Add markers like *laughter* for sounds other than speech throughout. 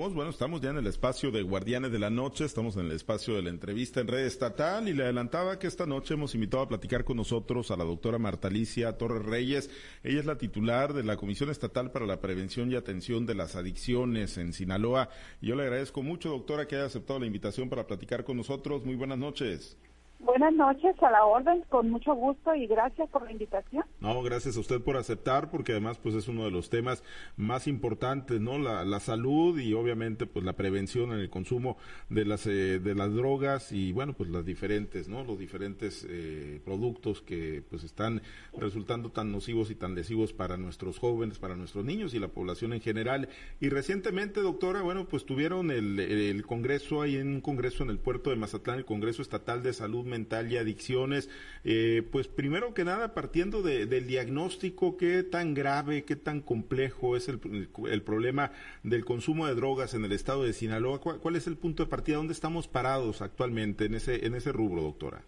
Bueno, estamos ya en el espacio de Guardianes de la Noche, estamos en el espacio de la entrevista en red estatal y le adelantaba que esta noche hemos invitado a platicar con nosotros a la doctora Marta Alicia Torres Reyes. Ella es la titular de la Comisión Estatal para la Prevención y Atención de las Adicciones en Sinaloa. Yo le agradezco mucho, doctora, que haya aceptado la invitación para platicar con nosotros. Muy buenas noches. Buenas noches, a la orden, con mucho gusto y gracias por la invitación. No, gracias a usted por aceptar, porque además pues es uno de los temas más importantes, ¿no? La, la salud y obviamente pues la prevención en el consumo de las eh, de las drogas y bueno pues las diferentes, ¿no? Los diferentes eh, productos que pues están resultando tan nocivos y tan lesivos para nuestros jóvenes, para nuestros niños y la población en general. Y recientemente, doctora, bueno pues tuvieron el, el congreso ahí en un congreso en el puerto de Mazatlán, el Congreso Estatal de Salud mental y adicciones. Eh, pues primero que nada, partiendo del diagnóstico, qué tan grave, qué tan complejo es el, problema del consumo de drogas en el estado de Sinaloa. ¿Cuál, es el punto de partida? ¿Dónde estamos parados actualmente en ese, en ese rubro, doctora?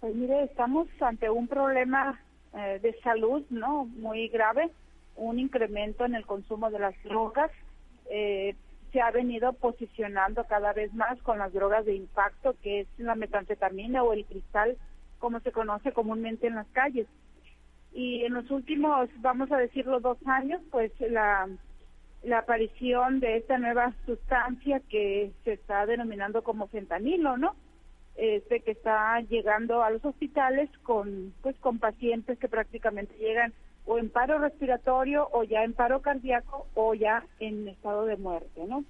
Pues mire, estamos ante un problema eh, de salud, ¿no? Muy grave, un incremento en el consumo de las drogas. Eh, se ha venido posicionando cada vez más con las drogas de impacto, que es la metanfetamina o el cristal, como se conoce comúnmente en las calles. Y en los últimos, vamos a decirlo, dos años, pues la, la aparición de esta nueva sustancia que se está denominando como fentanilo, ¿no? Este que está llegando a los hospitales con, pues, con pacientes que prácticamente llegan o en paro respiratorio o ya en paro cardíaco o ya en estado de muerte, ¿no?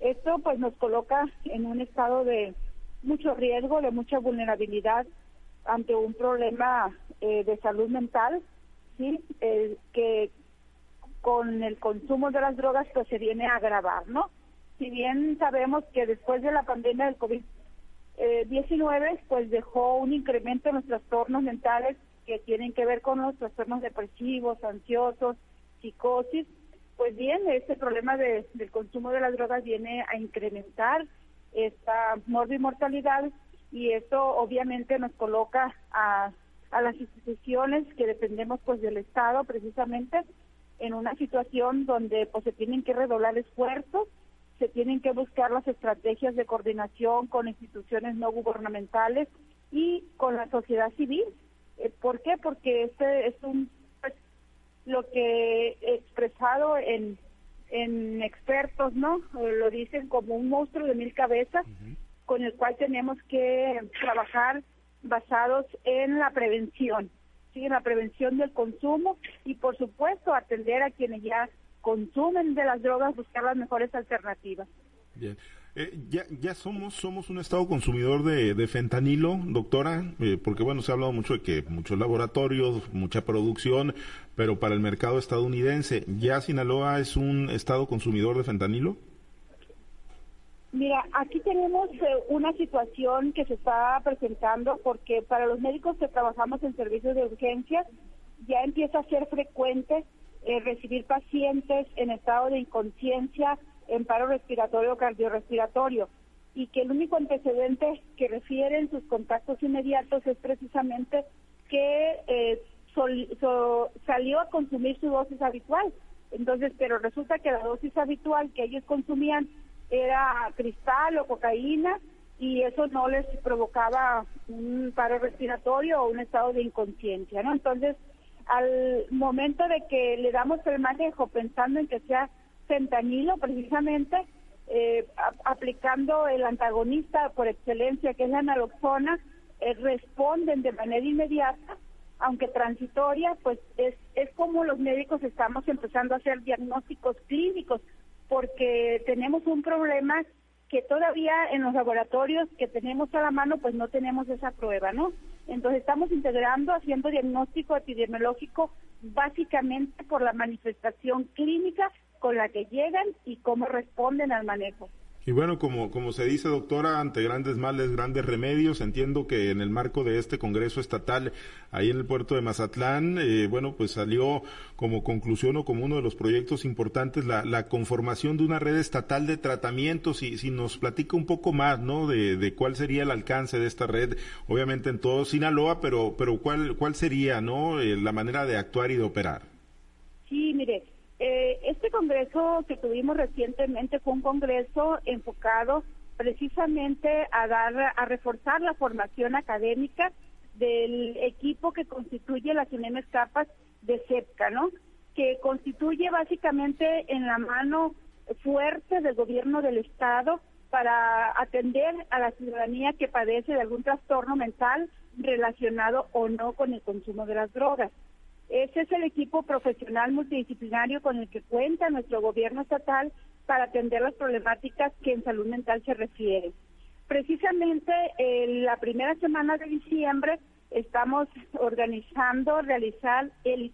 Esto pues nos coloca en un estado de mucho riesgo, de mucha vulnerabilidad ante un problema eh, de salud mental, sí, eh, que con el consumo de las drogas pues se viene a agravar, ¿no? Si bien sabemos que después de la pandemia del COVID-19 eh, pues dejó un incremento en los trastornos mentales que tienen que ver con los trastornos depresivos, ansiosos, psicosis, pues bien, este problema de, del consumo de las drogas viene a incrementar esta morbimortalidad y esto obviamente nos coloca a, a las instituciones que dependemos pues del Estado precisamente en una situación donde pues se tienen que redoblar esfuerzos, se tienen que buscar las estrategias de coordinación con instituciones no gubernamentales y con la sociedad civil ¿Por qué? Porque este es un pues, lo que he expresado en, en expertos, ¿no? Eh, lo dicen como un monstruo de mil cabezas con el cual tenemos que trabajar basados en la prevención, ¿sí? en la prevención del consumo y por supuesto atender a quienes ya consumen de las drogas, buscar las mejores alternativas. Bien. Eh, ya, ya somos, somos un estado consumidor de, de fentanilo, doctora, eh, porque bueno, se ha hablado mucho de que muchos laboratorios, mucha producción, pero para el mercado estadounidense, ¿ya Sinaloa es un estado consumidor de fentanilo? Mira, aquí tenemos eh, una situación que se está presentando porque para los médicos que trabajamos en servicios de urgencia ya empieza a ser frecuente recibir pacientes en estado de inconsciencia en paro respiratorio o cardiorrespiratorio y que el único antecedente que refieren sus contactos inmediatos es precisamente que eh, salió a consumir su dosis habitual. Entonces, pero resulta que la dosis habitual que ellos consumían era cristal o cocaína y eso no les provocaba un paro respiratorio o un estado de inconsciencia, ¿no? Entonces, al momento de que le damos el manejo pensando en que sea fentanilo precisamente eh, aplicando el antagonista por excelencia que es la naloxona eh, responden de manera inmediata aunque transitoria pues es es como los médicos estamos empezando a hacer diagnósticos clínicos porque tenemos un problema que todavía en los laboratorios que tenemos a la mano pues no tenemos esa prueba, ¿no? Entonces estamos integrando, haciendo diagnóstico epidemiológico básicamente por la manifestación clínica con la que llegan y cómo responden al manejo. Y bueno, como, como se dice, doctora, ante grandes males, grandes remedios, entiendo que en el marco de este Congreso Estatal, ahí en el puerto de Mazatlán, eh, bueno, pues salió como conclusión o como uno de los proyectos importantes la, la conformación de una red estatal de tratamientos. Y si nos platica un poco más, ¿no? De, de cuál sería el alcance de esta red, obviamente en todo Sinaloa, pero, pero cuál, cuál sería, ¿no? Eh, la manera de actuar y de operar. Sí, mire, eh, este congreso que tuvimos recientemente fue un congreso enfocado precisamente a dar, a reforzar la formación académica del equipo que constituye las UNEM capas de CEPCA, ¿no? Que constituye básicamente en la mano fuerte del gobierno del Estado para atender a la ciudadanía que padece de algún trastorno mental relacionado o no con el consumo de las drogas. Ese es el equipo profesional multidisciplinario con el que cuenta nuestro gobierno estatal para atender las problemáticas que en salud mental se refieren. Precisamente en la primera semana de diciembre estamos organizando realizar el,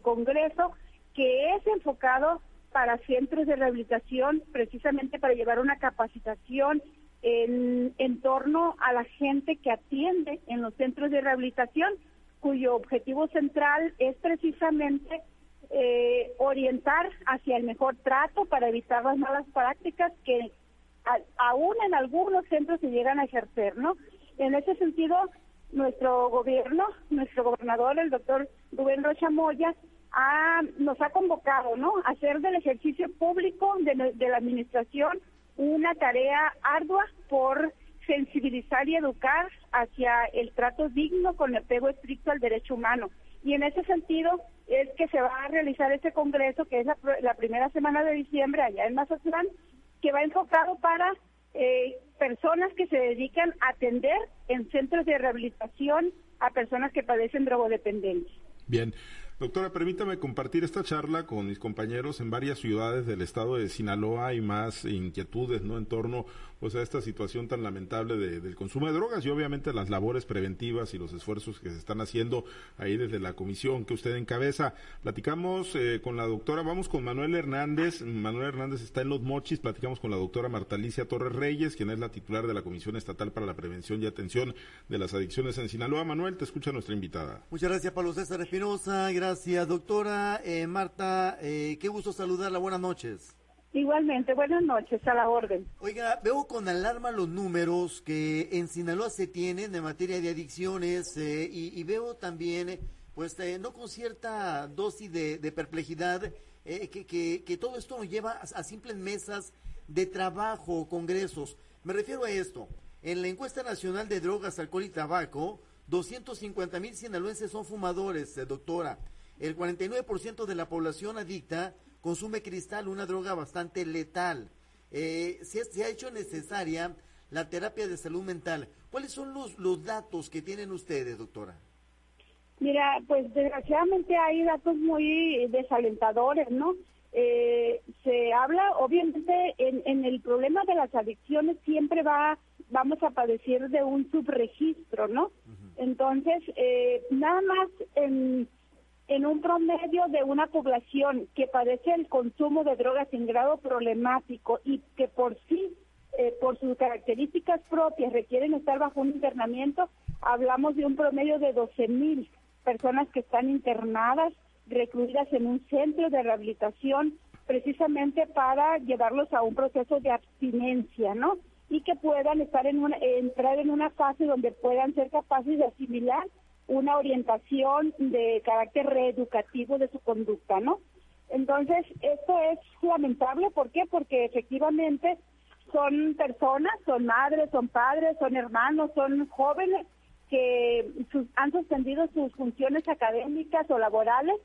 congreso que es enfocado para centros de rehabilitación, precisamente para llevar una capacitación en torno a la gente que atiende en los centros de rehabilitación, cuyo objetivo central es precisamente eh, orientar hacia el mejor trato para evitar las malas prácticas que aún en algunos centros se llegan a ejercer, ¿no? En ese sentido, nuestro gobierno, nuestro gobernador, el doctor Rubén Rocha Moya, nos ha convocado, ¿no? A hacer del ejercicio público de, la administración una tarea ardua por sensibilizar y educar hacia el trato digno con apego estricto al derecho humano. Y en ese sentido es que se va a realizar este congreso, que es la, primera semana de diciembre allá en Mazatlán, que va enfocado para eh, personas que se dedican a atender en centros de rehabilitación a personas que padecen drogodependencia. Bien, Doctora, permítame compartir esta charla con mis compañeros en varias ciudades del estado de Sinaloa. y más inquietudes, ¿no? En torno, pues, a esta situación tan lamentable del consumo de drogas y obviamente las labores preventivas y los esfuerzos que se están haciendo ahí desde la comisión que usted encabeza. Platicamos eh, con la doctora, vamos con Manuel Hernández. Manuel Hernández está en Los Mochis. Platicamos con la doctora Marta Alicia Torres Reyes, quien es la titular de la Comisión Estatal para la Prevención y Atención de las Adicciones en Sinaloa. Manuel, te escucha nuestra invitada. Muchas gracias, Pablo César Espinosa gracias, doctora eh, Marta. Eh, qué gusto saludarla. Buenas noches. Igualmente, buenas noches, a la orden. Oiga, veo con alarma los números que en Sinaloa se tienen en materia de adicciones eh, y, veo también, pues, no con cierta dosis de, perplejidad, que, que, todo esto nos lleva a, a simples mesas de trabajo, congresos. Me refiero a esto. En la encuesta nacional de drogas, alcohol y tabaco, 250 mil sinaloenses son fumadores, doctora. El 49% de la población adicta consume cristal, una droga bastante letal. Eh, se, ha hecho necesaria la terapia de salud mental. ¿Cuáles son los, los datos que tienen ustedes, doctora? Mira, pues desgraciadamente hay datos muy desalentadores, ¿no? Eh, se habla, obviamente, en, en, el problema de las adicciones siempre va, vamos a padecer de un subregistro, ¿no? Entonces, eh, nada más en en un promedio de una población que padece el consumo de drogas en grado problemático y que por sí, eh, por sus características propias, requieren estar bajo un internamiento, hablamos de un promedio de 12 mil personas que están internadas, recluidas en un centro de rehabilitación, precisamente para llevarlos a un proceso de abstinencia, ¿no? Y que puedan estar en una, entrar en una fase donde puedan ser capaces de asimilar una orientación de carácter reeducativo de su conducta, ¿no? Entonces, esto es lamentable, ¿por qué? Porque efectivamente son personas, son madres, son padres, son hermanos, son jóvenes que han suspendido sus funciones académicas o laborales,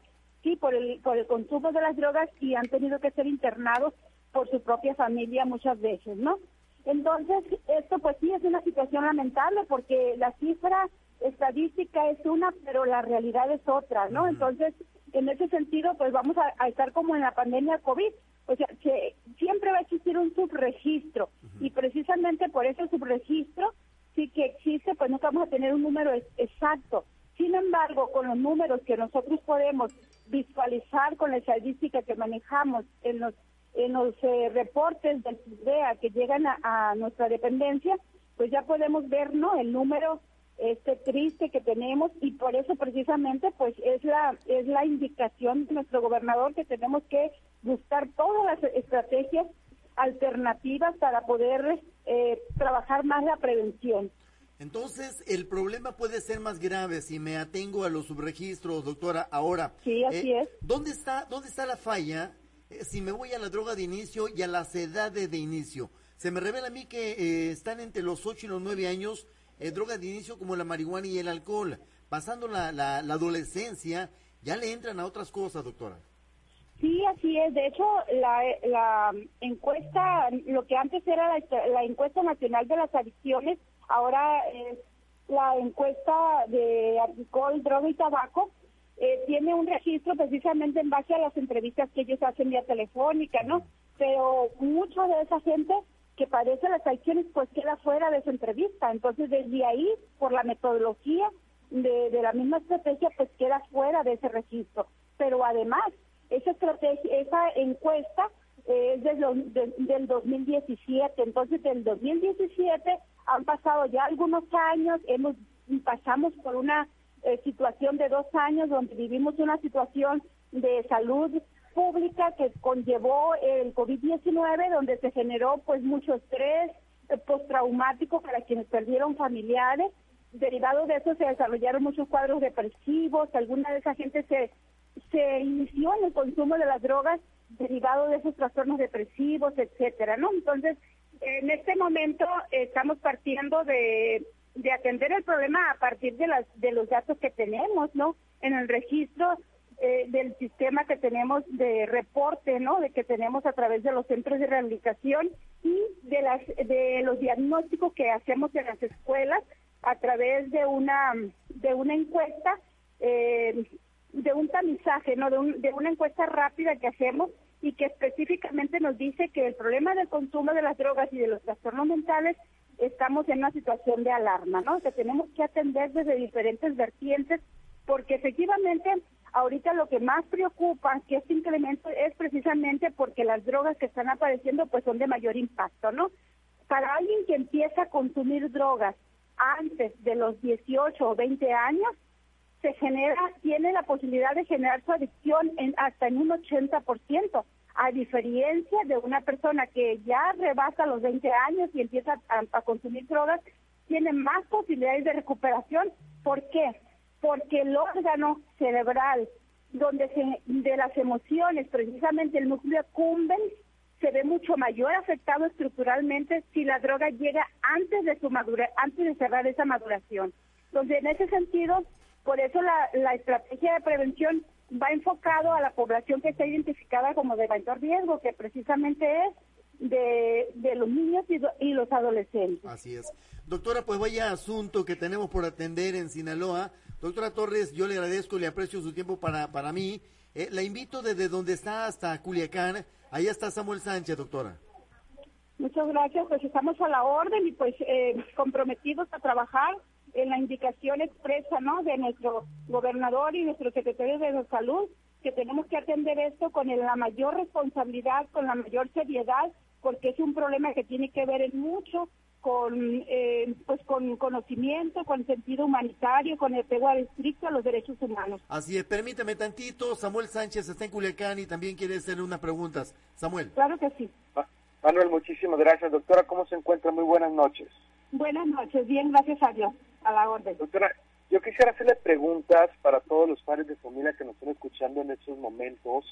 sí, por el, por el consumo de las drogas y han tenido que ser internados por su propia familia muchas veces, ¿no? Entonces, esto pues sí es una situación lamentable porque la cifra estadística es una, pero la realidad es otra, ¿no? Entonces, en ese sentido, pues vamos a, estar como en la pandemia COVID, o sea, que siempre va a existir un subregistro y precisamente por ese subregistro sí que existe, pues no vamos a tener un número exacto. Sin embargo, con los números que nosotros podemos visualizar con la estadística que manejamos en los en los eh, reportes del IDEA que llegan a, a, nuestra dependencia, pues ya podemos ver, ¿no? El número este triste que tenemos y por eso precisamente pues es la es la indicación de nuestro gobernador que tenemos que buscar todas las estrategias alternativas para poder eh, trabajar más la prevención. Entonces, el problema puede ser más grave si me atengo a los subregistros, doctora. Ahora, sí, así eh, es. ¿dónde está, ¿Dónde está la falla eh, si me voy a la droga de inicio y a las edades de inicio. Se me revela a mí que eh, están entre los 8 y los 9 años eh, drogas de inicio como la marihuana y el alcohol. Pasando la, la, adolescencia, ya le entran a otras cosas, doctora. Sí, así es. De hecho, la, la encuesta, lo que antes era la, la encuesta nacional de las adicciones, ahora es la encuesta de alcohol, droga y tabaco, eh, tiene un registro precisamente en base a las entrevistas que ellos hacen vía telefónica, ¿no? Pero mucha de esa gente que padece las adicciones pues queda fuera de esa entrevista. Entonces desde ahí, por la metodología de, de la misma estrategia, pues queda fuera de ese registro. Pero además, esa estrategia, esa encuesta es del, del 2017. Entonces, del 2017 han pasado ya algunos años, hemos pasamos por una eh, situación de dos años donde vivimos una situación de salud pública que conllevó el COVID-19, donde se generó pues mucho estrés eh, postraumático para quienes perdieron familiares. Derivado de eso se desarrollaron muchos cuadros depresivos, alguna de esa gente se, se inició en el consumo de las drogas derivado de esos trastornos depresivos, etcétera, ¿no? Entonces, en este momento estamos partiendo de de atender el problema a partir de, las, de los datos que tenemos, ¿no? En el registro eh, del sistema que tenemos de reporte, ¿no? De que tenemos a través de los centros de rehabilitación y de las de los diagnósticos que hacemos en las escuelas a través de una de una encuesta eh, de un tamizaje, ¿no? De, de una encuesta rápida que hacemos y que específicamente nos dice que el problema del consumo de las drogas y de los trastornos mentales estamos en una situación de alarma, ¿no? Que tenemos que atender desde diferentes vertientes, porque efectivamente ahorita lo que más preocupa que este incremento es precisamente porque las drogas que están apareciendo pues son de mayor impacto, ¿no? Para alguien que empieza a consumir drogas antes de los 18 o 20 años, se genera, tiene la posibilidad de generar su adicción en, hasta en un 80% a diferencia de una persona que ya rebasa los 20 años y empieza a, consumir drogas, tiene más posibilidades de recuperación. ¿Por qué? Porque el órgano cerebral, donde se, de las emociones, precisamente el núcleo cumben, se ve mucho mayor afectado estructuralmente si la droga llega antes de su madura, antes de cerrar esa maduración. Entonces, en ese sentido, por eso la, la estrategia de prevención va enfocado a la población que está identificada como de mayor riesgo, que precisamente es de, de los niños y, los adolescentes. Así es. Doctora, pues vaya asunto que tenemos por atender en Sinaloa. Doctora Torres, yo le agradezco y le aprecio su tiempo para, para mí. Eh, la invito desde donde está hasta Culiacán. Ahí está Samuel Sánchez, doctora. Muchas gracias, pues estamos a la orden y pues eh, comprometidos a trabajar en la indicación expresa ¿no? de nuestro gobernador y nuestro secretario de Salud que tenemos que atender esto con la mayor responsabilidad, con la mayor seriedad, porque es un problema que tiene que ver en mucho con eh, pues con conocimiento, con sentido humanitario, con el pego estricto a los derechos humanos. Así es, permítame tantito, Samuel Sánchez está en Culiacán y también quiere hacerle unas preguntas. Samuel. Claro que sí. Manuel, muchísimas gracias. Doctora, ¿cómo se encuentra? Muy buenas noches. Buenas noches, bien, gracias a Dios. A la orden. Doctora, yo quisiera hacerle preguntas para todos los padres de familia que nos están escuchando en estos momentos,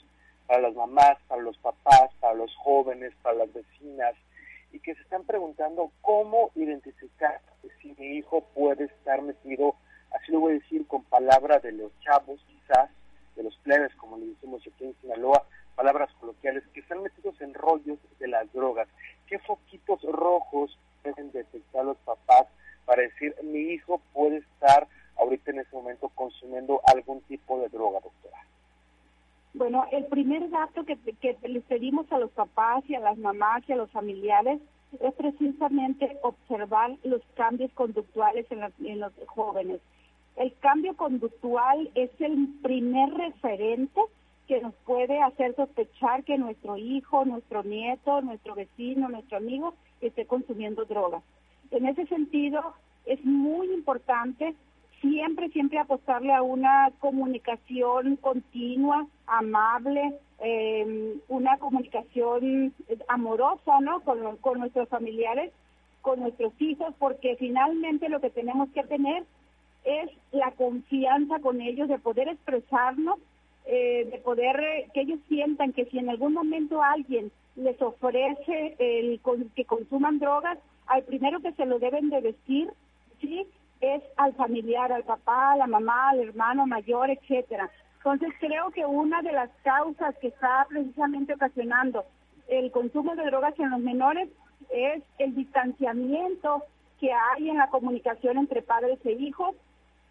para las mamás, para los papás, para los jóvenes, para las vecinas, y que se están preguntando cómo identificar si mi hijo puede estar metido, así lo voy a decir con palabras de los chavos quizás, de los plebes, como le decimos aquí en Sinaloa, palabras coloquiales, que están metidos en rollos de las drogas. ¿Qué foquitos rojos pueden detectar los papás para decir mi hijo puede estar ahorita en ese momento consumiendo algún tipo de droga, doctora? Bueno, el primer dato que, que les pedimos a los papás y a las mamás y a los familiares es precisamente observar los cambios conductuales en, en los jóvenes. El cambio conductual es el primer referente que nos puede hacer sospechar que nuestro hijo, nuestro nieto, nuestro vecino, nuestro amigo esté consumiendo drogas. En ese sentido, es muy importante siempre, siempre apostarle a una comunicación continua, amable, em, una comunicación amorosa, ¿no? Con, con nuestros familiares, con nuestros hijos, porque finalmente lo que tenemos que tener es la confianza con ellos de poder expresarnos eh, de poder eh, que ellos sientan que si en algún momento alguien les ofrece el que consuman drogas, al primero que se lo deben de decir, sí, es al familiar, al papá, a la mamá, al hermano mayor, etcétera. Entonces creo que una de las causas que está precisamente ocasionando el consumo de drogas en los menores es el distanciamiento que hay en la comunicación entre padres e hijos,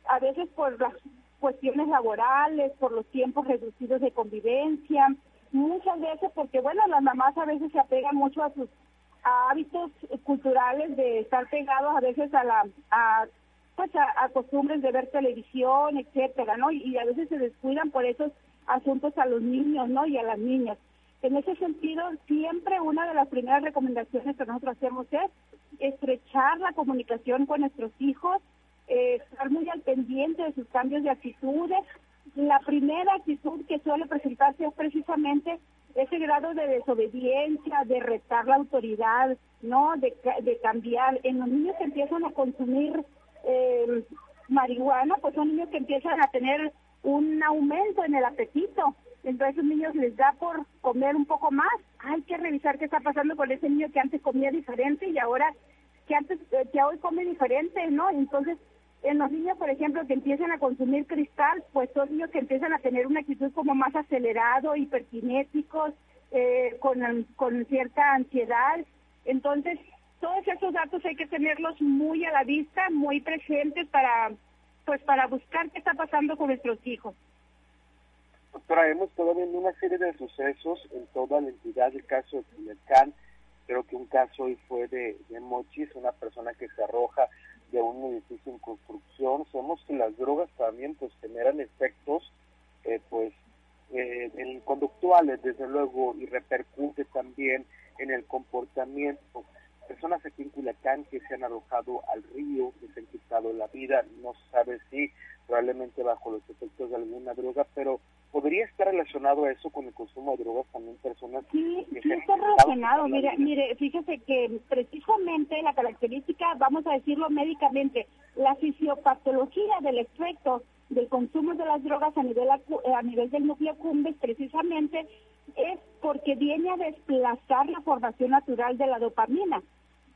a veces por las cuestiones laborales, por los tiempos reducidos de convivencia, muchas veces porque, bueno, las mamás a veces se apegan mucho a sus hábitos culturales de estar pegados a veces a la a, pues a, costumbres de ver televisión, etcétera, ¿no? Y, a veces se descuidan por esos asuntos a los niños, ¿no? Y a las niñas. En ese sentido, siempre una de las primeras recomendaciones que nosotros hacemos es estrechar la comunicación con nuestros hijos, eh, estar muy al pendiente de sus cambios de actitudes. La primera actitud que suele presentarse es precisamente ese grado de desobediencia, de retar la autoridad, ¿no? De, de cambiar. En los niños empiezan a consumir eh, marihuana, pues son niños que empiezan a tener un aumento en el apetito. Entonces esos niños les da por comer un poco más. Hay que revisar qué está pasando con ese niño que antes comía diferente y ahora que antes eh, que hoy come diferente, ¿no? Entonces en los niños, por ejemplo, que empiezan a consumir cristal, pues son niños que empiezan a tener una actitud como más acelerado, hiperkinéticos, eh, con, con cierta ansiedad. Entonces, todos esos datos hay que tenerlos muy a la vista, muy presentes para, pues, para buscar qué está pasando con nuestros hijos. Estado viendo una serie de sucesos en toda la entidad, el caso de Culiacán, creo que un caso hoy fue de, de Mochis, una persona que se arroja de un edificio en construcción. Sabemos que las drogas también pues generan efectos eh, pues eh, conductuales desde luego y repercute también en el comportamiento. Personas aquí en Culiacán que se han arrojado al río, que se han quitado la vida, no se sabe si probablemente bajo los efectos de alguna droga, pero podría estar relacionado a eso con el consumo de drogas también personas sí sí está relacionado. mire mire fíjese que precisamente la característica vamos a decirlo médicamente la fisiopatología del efecto del consumo de las drogas a nivel a nivel del núcleo cumbres precisamente es porque viene a desplazar la formación natural de la dopamina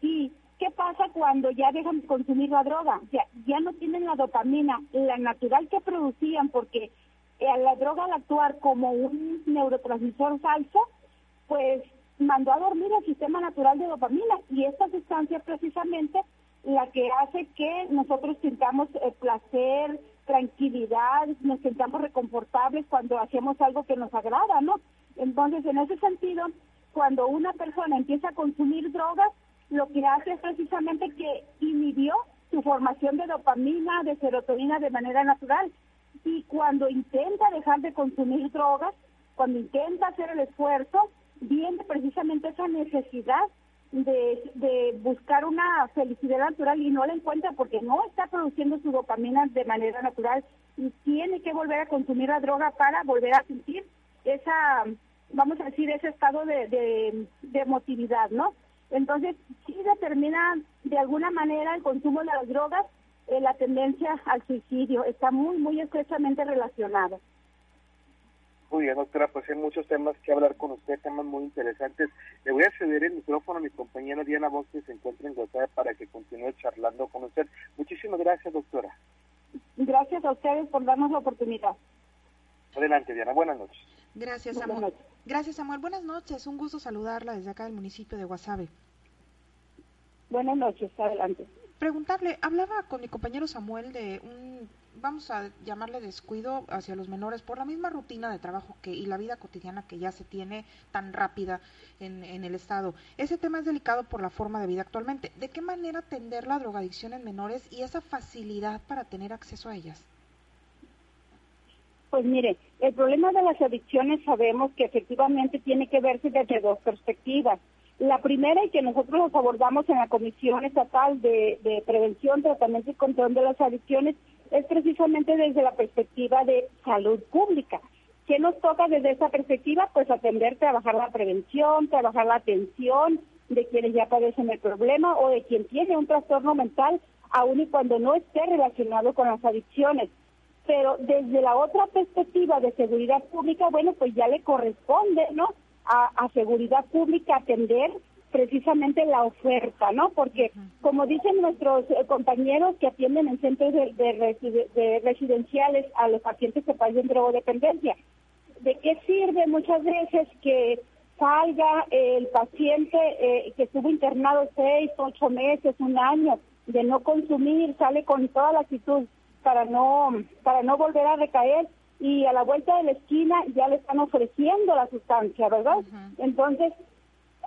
y ¿Qué pasa cuando ya dejan de consumir la droga? Ya, ya no tienen la dopamina, la natural que producían, porque eh, la droga al actuar como un neurotransmisor falso, pues mandó a dormir el sistema natural de dopamina y esta sustancia precisamente la que hace que nosotros sintamos eh, placer, tranquilidad, nos sintamos reconfortables cuando hacemos algo que nos agrada, ¿no? Entonces, en ese sentido, cuando una persona empieza a consumir drogas, lo que hace es precisamente que inhibió su formación de dopamina, de serotonina de manera natural y cuando intenta dejar de consumir drogas, cuando intenta hacer el esfuerzo, viene precisamente esa necesidad de, de, buscar una felicidad natural y no la encuentra porque no está produciendo su dopamina de manera natural y tiene que volver a consumir la droga para volver a sentir esa, vamos a decir, ese estado de, de, de emotividad, ¿no? Entonces, sí determina de alguna manera el consumo de las drogas eh, la tendencia al suicidio. Está muy, muy estrechamente relacionado. Muy bien, doctora, pues hay muchos temas que hablar con usted, temas muy interesantes. Le voy a ceder el micrófono a mi compañera Diana Bosch, que se encuentra en WhatsApp, para que continúe charlando con usted. Muchísimas gracias, doctora. Gracias a ustedes por darnos la oportunidad. Adelante, Diana. Buenas noches. Gracias, Samuel. Gracias, Samuel. Buenas noches. Un gusto saludarla desde acá del municipio de Guasave. Buenas noches. Adelante preguntarle, hablaba con mi compañero Samuel de un, vamos a llamarle descuido hacia los menores por la misma rutina de trabajo que y la vida cotidiana que ya se tiene tan rápida en, en el Estado. Ese tema es delicado por la forma de vida actualmente. ¿De qué manera atender la drogadicción en menores y esa facilidad para tener acceso a ellas? Pues mire, el problema de las adicciones sabemos que efectivamente tiene que verse desde dos perspectivas. La primera y que nosotros abordamos en la Comisión Estatal de, Prevención, Tratamiento y Control de las Adicciones es precisamente desde la perspectiva de salud pública. ¿Qué nos toca desde esa perspectiva? Pues atender, trabajar la prevención, trabajar la atención de quienes ya padecen el problema o de quien tiene un trastorno mental, aun y cuando no esté relacionado con las adicciones. Pero desde la otra perspectiva de seguridad pública, bueno, pues ya le corresponde, ¿no? A, seguridad pública atender precisamente la oferta, ¿no? Porque, como dicen nuestros eh, compañeros que atienden en centros de, residenciales a los pacientes que padecen drogodependencia, ¿de qué sirve muchas veces que salga el paciente eh, que estuvo internado seis, ocho meses, un año, de no consumir, sale con toda la actitud para no, para no volver a recaer y a la vuelta de la esquina ya le están ofreciendo la sustancia, ¿verdad? Entonces,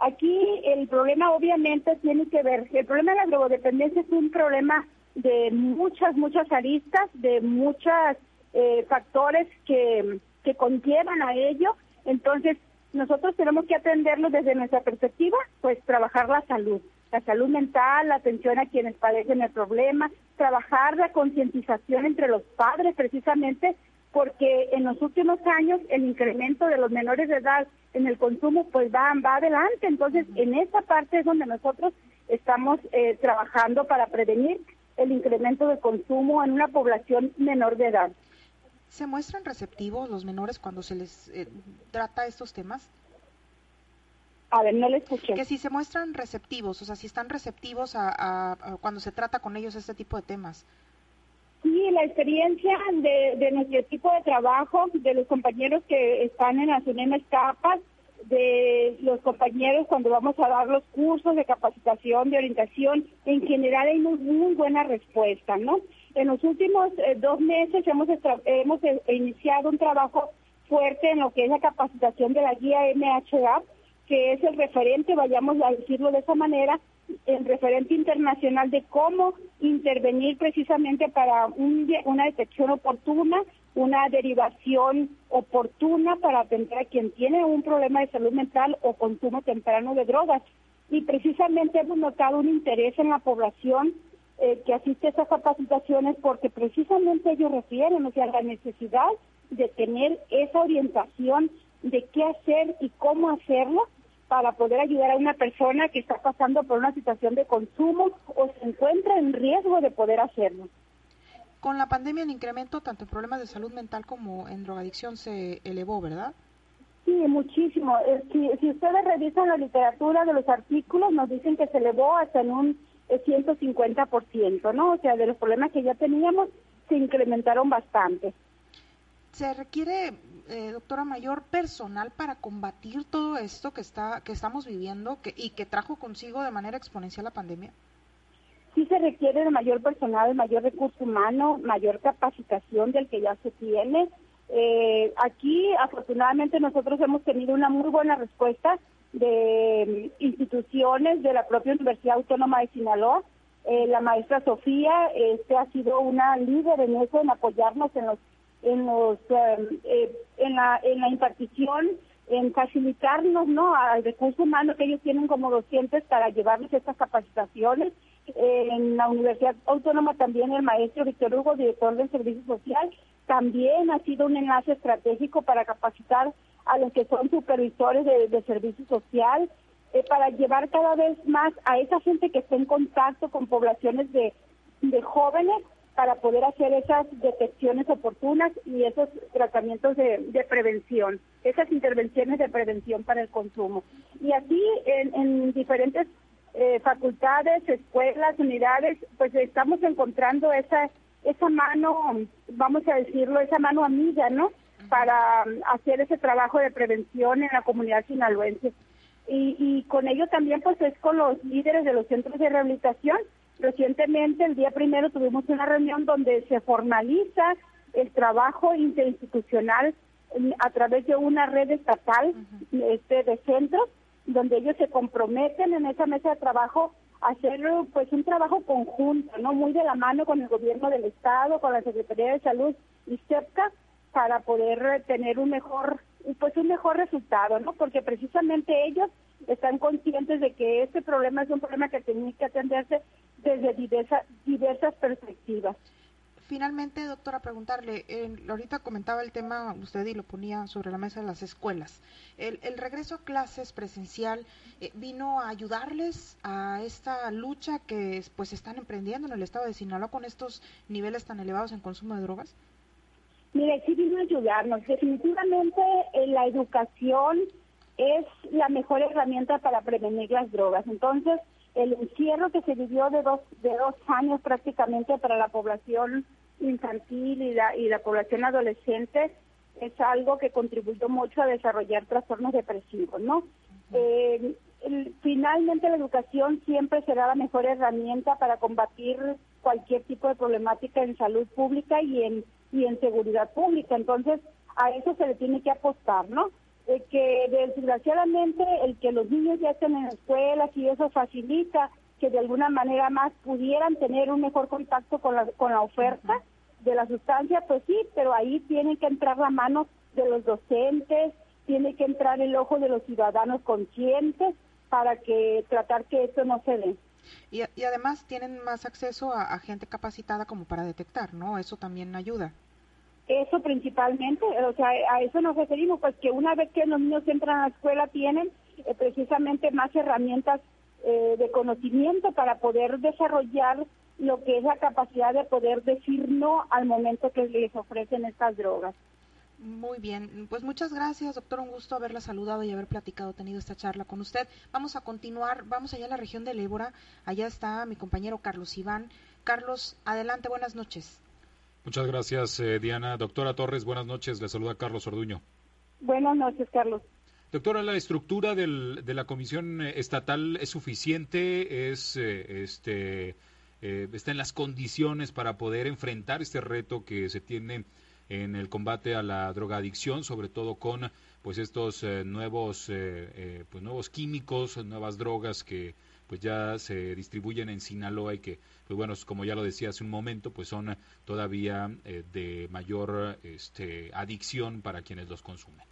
aquí el problema obviamente tiene que ver, el problema de la drogodependencia es un problema de muchas, muchas aristas, de muchos eh, factores que, que conllevan a ello. Entonces, nosotros tenemos que atenderlo desde nuestra perspectiva, pues trabajar la salud la salud mental, la atención a quienes padecen el problema, trabajar la concientización entre los padres precisamente porque en los últimos años el incremento de los menores de edad en el consumo pues va, va adelante. Entonces, en esa parte es donde nosotros estamos eh, trabajando para prevenir el incremento de consumo en una población menor de edad. ¿Se muestran receptivos los menores cuando se les eh, trata estos temas? A ver, no le escuché. Que si se muestran receptivos, o sea, si están receptivos a, cuando se trata con ellos este tipo de temas. Sí, la experiencia de, nuestro equipo de trabajo, de los compañeros que están en las UNEM capas, de los compañeros cuando vamos a dar los cursos de capacitación, de orientación, en general hay muy, muy buena respuesta, ¿no? En los últimos eh, dos meses hemos, hemos eh, iniciado un trabajo fuerte en lo que es la capacitación de la guía MHA, que es el referente, vayamos a decirlo de esa manera, el referente internacional de cómo intervenir precisamente para una detección oportuna, una derivación oportuna para atender a quien tiene un problema de salud mental o consumo temprano de drogas. Y precisamente hemos notado un interés en la población eh, que asiste a esas capacitaciones porque precisamente ellos refieren, o sea, la necesidad de tener esa orientación de qué hacer y cómo hacerlo para poder ayudar a una persona que está pasando por una situación de consumo o se encuentra en riesgo de poder hacerlo. Con la pandemia el incremento tanto en problemas de salud mental como en drogadicción se elevó, ¿verdad? Sí, muchísimo. Si, si ustedes revisan la literatura de los artículos, nos dicen que se elevó hasta en un 150%, eh, ¿no? O sea, de los problemas que ya teníamos, se incrementaron bastante. ¿Se requiere eh, doctora Mayor, personal para combatir todo esto que está que estamos viviendo que, y que trajo consigo de manera exponencial la pandemia? Sí se requiere de mayor personal, mayor recurso humano, mayor capacitación del que ya se tiene. Eh, aquí, afortunadamente, nosotros hemos tenido una muy buena respuesta de instituciones de la propia Universidad Autónoma de Sinaloa. Eh, la maestra Sofía este, ha sido una líder en eso, en apoyarnos en los en los eh, eh, en la en la impartición en facilitarnos no al recurso humano que ellos tienen como docentes para llevarles estas capacitaciones. En la Universidad Autónoma también el maestro Víctor Hugo director del servicio social también ha sido un enlace estratégico para capacitar a los que son supervisores de, servicio social eh, para llevar cada vez más a esa gente que está en contacto con poblaciones de, de jóvenes para poder hacer esas detecciones oportunas y esos tratamientos de, prevención, esas intervenciones de prevención para el consumo. Y así en, diferentes eh, facultades, escuelas, unidades, pues estamos encontrando esa esa mano, vamos a decirlo, esa mano amiga, ¿no? Para hacer ese trabajo de prevención en la comunidad sinaloense. Y, y con ello también pues es con los líderes de los centros de rehabilitación Recientemente, el día primero, tuvimos una reunión donde se formaliza el trabajo interinstitucional a través de una red estatal este, de centros, donde ellos se comprometen en esa mesa de trabajo a hacer pues un trabajo conjunto, no muy de la mano con el gobierno del estado, con la Secretaría de Salud y CEPCA para poder tener un mejor pues un mejor resultado, ¿no? Porque precisamente ellos están conscientes de que este problema es un problema que tiene que atenderse desde diversas perspectivas. Finalmente, doctora, preguntarle, ahorita comentaba el tema usted y lo ponía sobre la mesa de las escuelas. El, regreso a clases presencial eh, vino a ayudarles a esta lucha que pues están emprendiendo en el estado de Sinaloa con estos niveles tan elevados en consumo de drogas. Mire, sí vino a ayudarnos. Definitivamente eh, la educación es la mejor herramienta para prevenir las drogas. Entonces, el encierro que se vivió de dos, de dos años prácticamente para la población infantil y la, y la población adolescente es algo que contribuyó mucho a desarrollar trastornos depresivos, ¿no? Eh, finalmente la educación siempre será la mejor herramienta para combatir cualquier tipo de problemática en salud pública y en y en seguridad pública. Entonces, a eso se le tiene que apostar, ¿no? Que desgraciadamente el que los niños ya estén en escuelas y eso facilita que de alguna manera más pudieran tener un mejor contacto con la, con la oferta de la sustancia, pues sí, pero ahí tiene que entrar la mano de los docentes, tiene que entrar el ojo de los ciudadanos conscientes para que tratar que esto no se dé. Y, y además tienen más acceso a, gente capacitada como para detectar, ¿no? Eso también ayuda. Eso principalmente, o sea, a eso nos referimos, pues que una vez que los niños entran a la escuela tienen eh, precisamente más herramientas eh, de conocimiento para poder desarrollar lo que es la capacidad de poder decir no al momento que les ofrecen estas drogas. Muy bien, pues muchas gracias, doctor. Un gusto haberla saludado y haber platicado, tenido esta charla con usted. Vamos a continuar, vamos allá a la región del Ébora. Allá está mi compañero Carlos Iván. Carlos, adelante, buenas noches. Muchas gracias, eh, Diana. Doctora Torres, buenas noches. Le saluda Carlos Orduño. Buenas noches, Carlos. Doctora, ¿la estructura del, de la Comisión Estatal es suficiente? ¿Es, eh, este, eh, ¿Está en las condiciones para poder enfrentar este reto que se tiene en el combate a la drogadicción, sobre todo con pues estos nuevos, pues, nuevos químicos, nuevas drogas que pues ya se distribuyen en Sinaloa y que, pues bueno, como ya lo decía hace un momento, pues son todavía eh, de mayor este, adicción para quienes los consumen.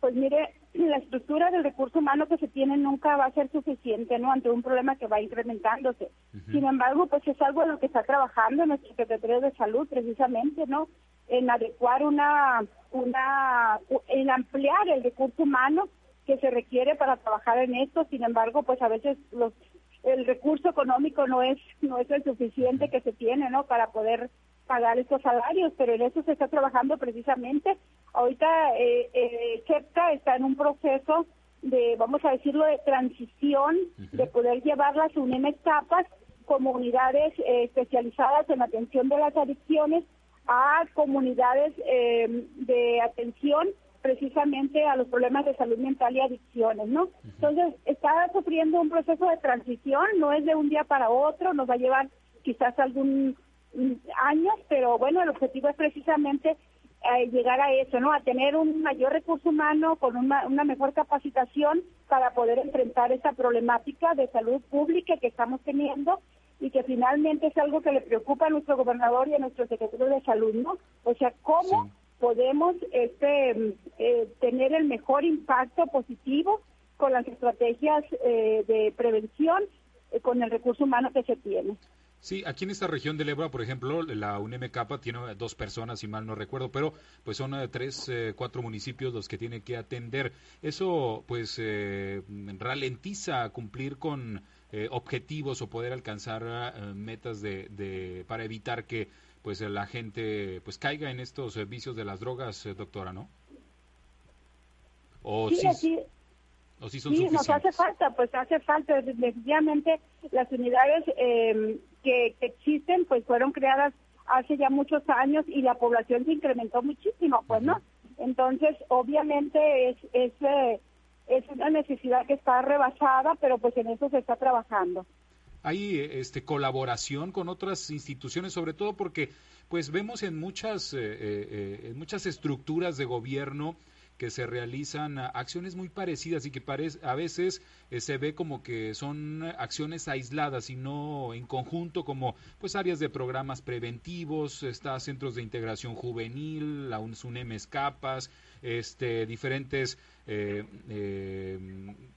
Pues mire, *clears throat* la estructura del recurso humano que se tiene nunca va a ser suficiente, ¿no? Ante un problema que va incrementándose. Sin embargo, pues es algo en lo que está trabajando nuestro secretario de Salud, precisamente, ¿no? En adecuar una, una, en ampliar el recurso humano que se requiere para trabajar en esto. Sin embargo, pues a veces los, el recurso económico no es no es el suficiente que se tiene, ¿no? Para poder pagar estos salarios, pero en eso se está trabajando precisamente. Ahorita eh, eh, está en un proceso de, vamos a decirlo, de transición, de poder llevar las UNEM etapas como unidades eh, especializadas en atención de las adicciones a comunidades eh, de atención precisamente a los problemas de salud mental y adicciones, ¿no? Entonces, está sufriendo un proceso de transición, no es de un día para otro, nos va a llevar quizás algún mm, años, pero bueno, el objetivo es precisamente eh, llegar a eso, ¿no? A tener un mayor recurso humano con una, una mejor capacitación para poder enfrentar esta problemática de salud pública que estamos teniendo y que finalmente es algo que le preocupa a nuestro gobernador y a nuestro secretario de salud, ¿no? O sea, cómo podemos este, eh, tener el mejor impacto positivo con las estrategias eh, de prevención, eh, con el recurso humano que se tiene. Sí, aquí en esta región del Ebro, por ejemplo, la UNMK tiene dos personas, si mal no recuerdo, pero pues son tres, cuatro municipios los que tiene que atender. Eso pues ralentiza cumplir con objetivos o poder alcanzar metas de, de, para evitar que pues la gente pues caiga en estos vicios de las drogas, eh, doctora, ¿no? O sí, sí, o sí son sí nos hace falta, pues hace falta, definitivamente las unidades em, que, existen pues fueron creadas hace ya muchos años y la población se incrementó muchísimo, pues, ¿no? Entonces, obviamente es, es, eh, es una necesidad que está rebasada, pero pues en eso se está trabajando hay este colaboración con otras instituciones, sobre todo porque pues vemos en muchas eh, eh, en muchas estructuras de gobierno que se realizan acciones muy parecidas y que a veces eh, se ve como que son acciones aisladas y no en conjunto como pues áreas de programas preventivos, está centros de integración juvenil, la UNSUNEM Escapas, este diferentes eh, eh,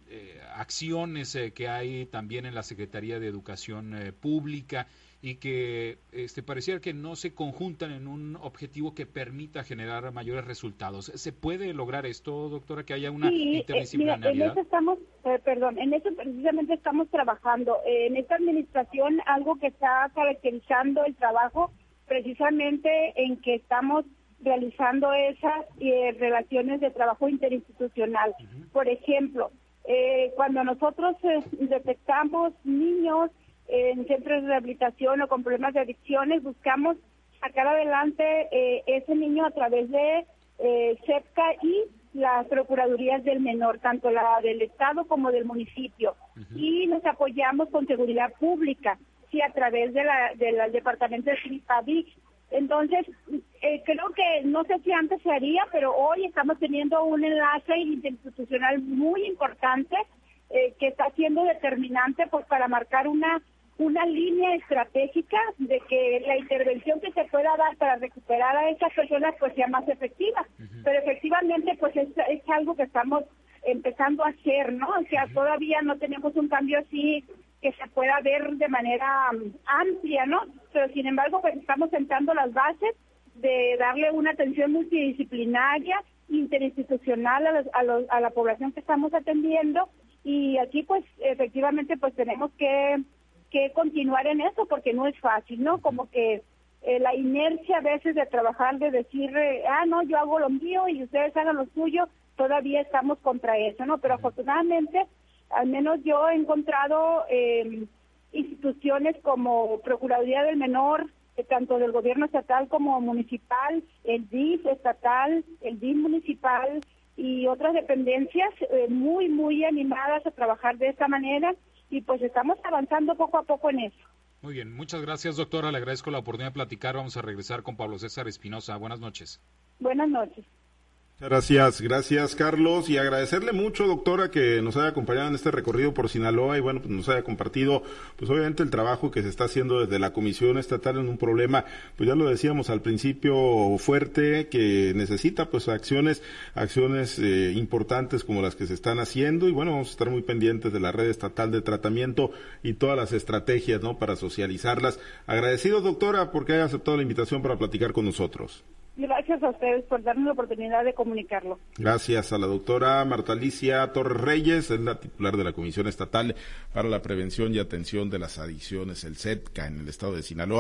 eh, acciones que hay también en la Secretaría de Educación Pública y que este, pareciera que no se conjuntan en un objetivo que permita generar mayores resultados. ¿Se puede lograr esto, doctora, que haya una sí, interdisciplinariedad? en eso estamos, perdón, en eso precisamente estamos trabajando. en esta administración algo que está caracterizando el trabajo precisamente en que estamos realizando esas eh, relaciones de trabajo interinstitucional. Por ejemplo, eh, cuando nosotros eh, detectamos niños en centros de rehabilitación o con problemas de adicciones, buscamos sacar adelante ese niño a través de CEPCA y las procuradurías del menor, tanto la del Estado como del municipio. Y nos apoyamos con seguridad pública, sí, a través de la, del departamento de CIPAVIC. Entonces, eh, creo que, no sé si antes se haría, pero hoy estamos teniendo un enlace institucional muy importante eh, que está siendo determinante pues para marcar una una línea estratégica de que la intervención que se pueda dar para recuperar a esas personas pues sea más efectiva. Pero efectivamente pues es, es, algo que estamos empezando a hacer, ¿no? O sea, todavía no tenemos un cambio así que se pueda ver de manera um, amplia, ¿no? Pero sin embargo pues estamos sentando las bases de darle una atención multidisciplinaria, interinstitucional a, a, a la población que estamos atendiendo y aquí pues efectivamente pues tenemos que que continuar en eso porque no es fácil, ¿no? Como que eh, la inercia a veces de trabajar, de decir, eh, ah, no, yo hago lo mío y ustedes hagan lo suyo, todavía estamos contra eso, ¿no? Pero afortunadamente, al menos yo he encontrado eh, instituciones como Procuraduría del Menor, tanto del gobierno estatal como municipal, el DIF estatal, el DIF municipal y otras dependencias muy, muy animadas a trabajar de esta manera y pues estamos avanzando poco a poco en eso. Muy bien, muchas gracias doctora, le agradezco la oportunidad de platicar. Vamos a regresar con Pablo César Espinosa. Buenas noches. Buenas noches. Gracias, gracias Carlos y agradecerle mucho doctora que nos haya acompañado en este recorrido por Sinaloa y bueno, pues nos haya compartido pues obviamente el trabajo que se está haciendo desde la Comisión Estatal en un problema, pues ya lo decíamos al principio fuerte que necesita pues acciones, acciones eh, importantes como las que se están haciendo y bueno, vamos a estar muy pendientes de la red estatal de tratamiento y todas las estrategias, ¿no? para socializarlas. Agradecido doctora porque haya aceptado la invitación para platicar con nosotros. Gracias a ustedes por darme la oportunidad de comunicarlo. Gracias a la doctora Marta Alicia Torres Reyes, es la titular de la Comisión Estatal para la Prevención y Atención de las Adicciones, el CETCA, en el estado de Sinaloa.